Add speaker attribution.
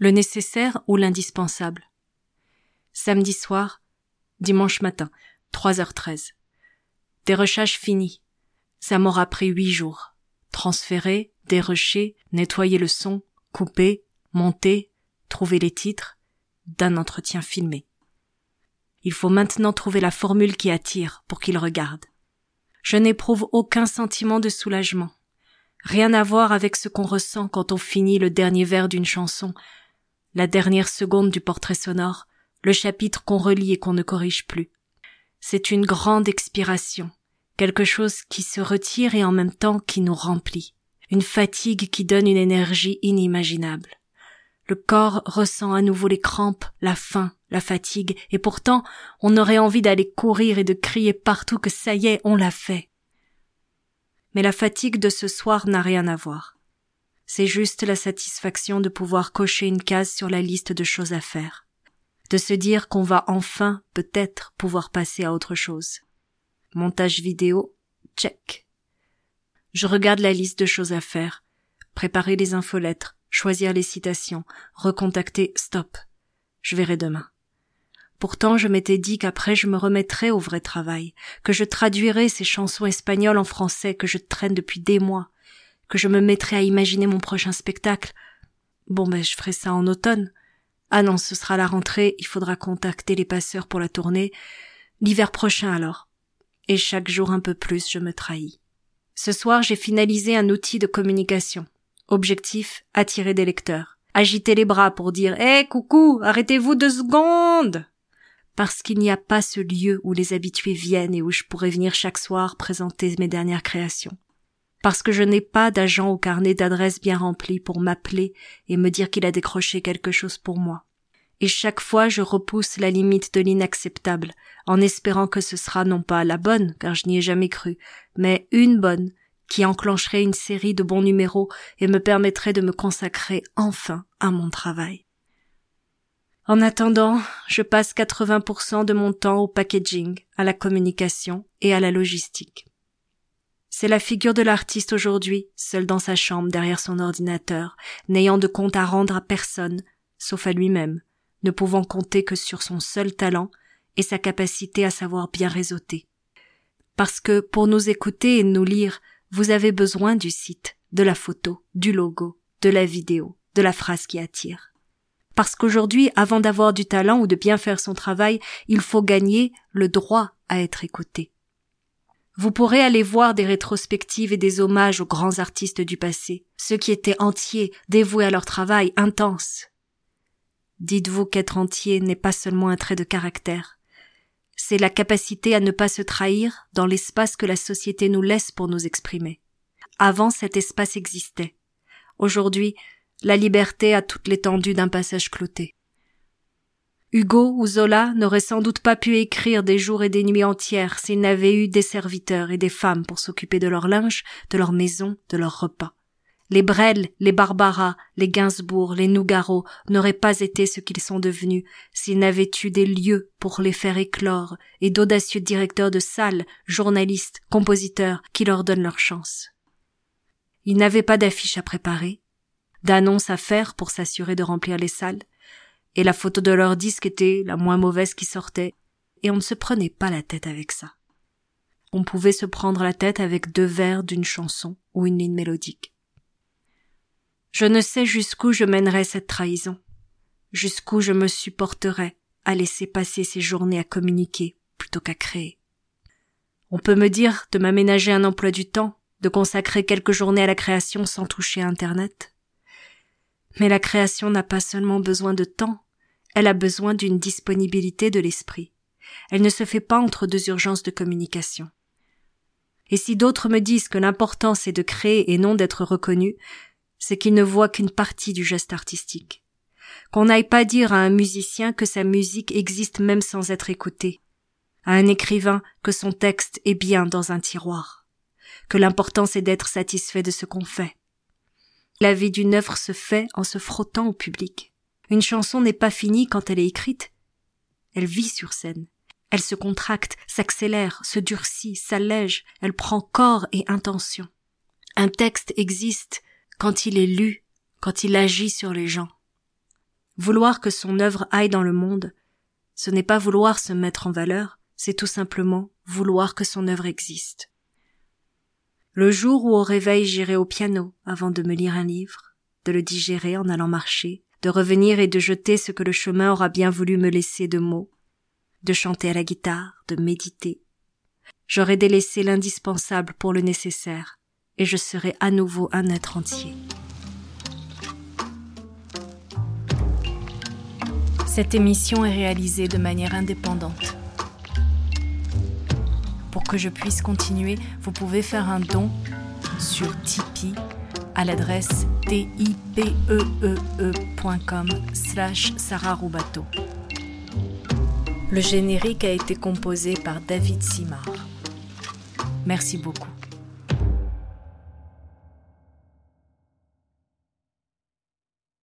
Speaker 1: Le nécessaire ou l'indispensable. Samedi soir, dimanche matin, 3h13. Des recherches finies. Ça m'aura pris huit jours. Transférer, dérocher, nettoyer le son, couper, monter, trouver les titres d'un entretien filmé. Il faut maintenant trouver la formule qui attire pour qu'il regarde. Je n'éprouve aucun sentiment de soulagement. Rien à voir avec ce qu'on ressent quand on finit le dernier vers d'une chanson, la dernière seconde du portrait sonore, le chapitre qu'on relit et qu'on ne corrige plus. C'est une grande expiration, quelque chose qui se retire et en même temps qui nous remplit, une fatigue qui donne une énergie inimaginable. Le corps ressent à nouveau les crampes, la faim, la fatigue, et pourtant on aurait envie d'aller courir et de crier partout que ça y est, on l'a fait. Mais la fatigue de ce soir n'a rien à voir. C'est juste la satisfaction de pouvoir cocher une case sur la liste de choses à faire. De se dire qu'on va enfin, peut-être, pouvoir passer à autre chose. Montage vidéo, check. Je regarde la liste de choses à faire. Préparer les infolettres, choisir les citations, recontacter, stop. Je verrai demain. Pourtant, je m'étais dit qu'après je me remettrais au vrai travail, que je traduirais ces chansons espagnoles en français que je traîne depuis des mois, que je me mettrais à imaginer mon prochain spectacle. Bon ben, je ferai ça en automne. Ah non, ce sera la rentrée, il faudra contacter les passeurs pour la tournée. L'hiver prochain alors. Et chaque jour un peu plus, je me trahis. Ce soir, j'ai finalisé un outil de communication. Objectif, attirer des lecteurs. Agiter les bras pour dire, hé, coucou, arrêtez-vous deux secondes! parce qu'il n'y a pas ce lieu où les habitués viennent et où je pourrais venir chaque soir présenter mes dernières créations. Parce que je n'ai pas d'agent au carnet d'adresses bien rempli pour m'appeler et me dire qu'il a décroché quelque chose pour moi. Et chaque fois je repousse la limite de l'inacceptable, en espérant que ce sera non pas la bonne, car je n'y ai jamais cru, mais une bonne, qui enclencherait une série de bons numéros et me permettrait de me consacrer enfin à mon travail. En attendant, je passe 80% de mon temps au packaging, à la communication et à la logistique. C'est la figure de l'artiste aujourd'hui, seul dans sa chambre derrière son ordinateur, n'ayant de compte à rendre à personne, sauf à lui-même, ne pouvant compter que sur son seul talent et sa capacité à savoir bien réseauter. Parce que pour nous écouter et nous lire, vous avez besoin du site, de la photo, du logo, de la vidéo, de la phrase qui attire parce qu'aujourd'hui, avant d'avoir du talent ou de bien faire son travail, il faut gagner le droit à être écouté. Vous pourrez aller voir des rétrospectives et des hommages aux grands artistes du passé, ceux qui étaient entiers, dévoués à leur travail, intense. Dites-vous qu'être entier n'est pas seulement un trait de caractère. C'est la capacité à ne pas se trahir dans l'espace que la société nous laisse pour nous exprimer. Avant, cet espace existait. Aujourd'hui, la liberté à toute l'étendue d'un passage clouté. Hugo ou Zola n'auraient sans doute pas pu écrire des jours et des nuits entières s'ils n'avaient eu des serviteurs et des femmes pour s'occuper de leur linge, de leur maison, de leurs repas. Les Brel, les Barbara, les Gainsbourg, les Nougaro n'auraient pas été ce qu'ils sont devenus s'ils n'avaient eu des lieux pour les faire éclore et d'audacieux directeurs de salles, journalistes, compositeurs qui leur donnent leur chance. Ils n'avaient pas d'affiches à préparer, d'annonces à faire pour s'assurer de remplir les salles, et la photo de leur disque était la moins mauvaise qui sortait, et on ne se prenait pas la tête avec ça. On pouvait se prendre la tête avec deux vers d'une chanson ou une ligne mélodique. Je ne sais jusqu'où je mènerai cette trahison, jusqu'où je me supporterai à laisser passer ces journées à communiquer plutôt qu'à créer. On peut me dire de m'aménager un emploi du temps, de consacrer quelques journées à la création sans toucher Internet. Mais la création n'a pas seulement besoin de temps, elle a besoin d'une disponibilité de l'esprit. Elle ne se fait pas entre deux urgences de communication. Et si d'autres me disent que l'important c'est de créer et non d'être reconnu, c'est qu'ils ne voient qu'une partie du geste artistique. Qu'on n'aille pas dire à un musicien que sa musique existe même sans être écoutée, à un écrivain que son texte est bien dans un tiroir, que l'important c'est d'être satisfait de ce qu'on fait. La vie d'une œuvre se fait en se frottant au public. Une chanson n'est pas finie quand elle est écrite. Elle vit sur scène. Elle se contracte, s'accélère, se durcit, s'allège, elle prend corps et intention. Un texte existe quand il est lu, quand il agit sur les gens. Vouloir que son œuvre aille dans le monde, ce n'est pas vouloir se mettre en valeur, c'est tout simplement vouloir que son œuvre existe. Le jour où au réveil j'irai au piano avant de me lire un livre, de le digérer en allant marcher, de revenir et de jeter ce que le chemin aura bien voulu me laisser de mots, de chanter à la guitare, de méditer. J'aurai délaissé l'indispensable pour le nécessaire, et je serai à nouveau un être entier. Cette émission est réalisée de manière indépendante. Pour que je puisse continuer, vous pouvez faire un don sur Tipeee à l'adresse tipeee.com slash sararubato. Le générique a été composé par David Simard. Merci beaucoup.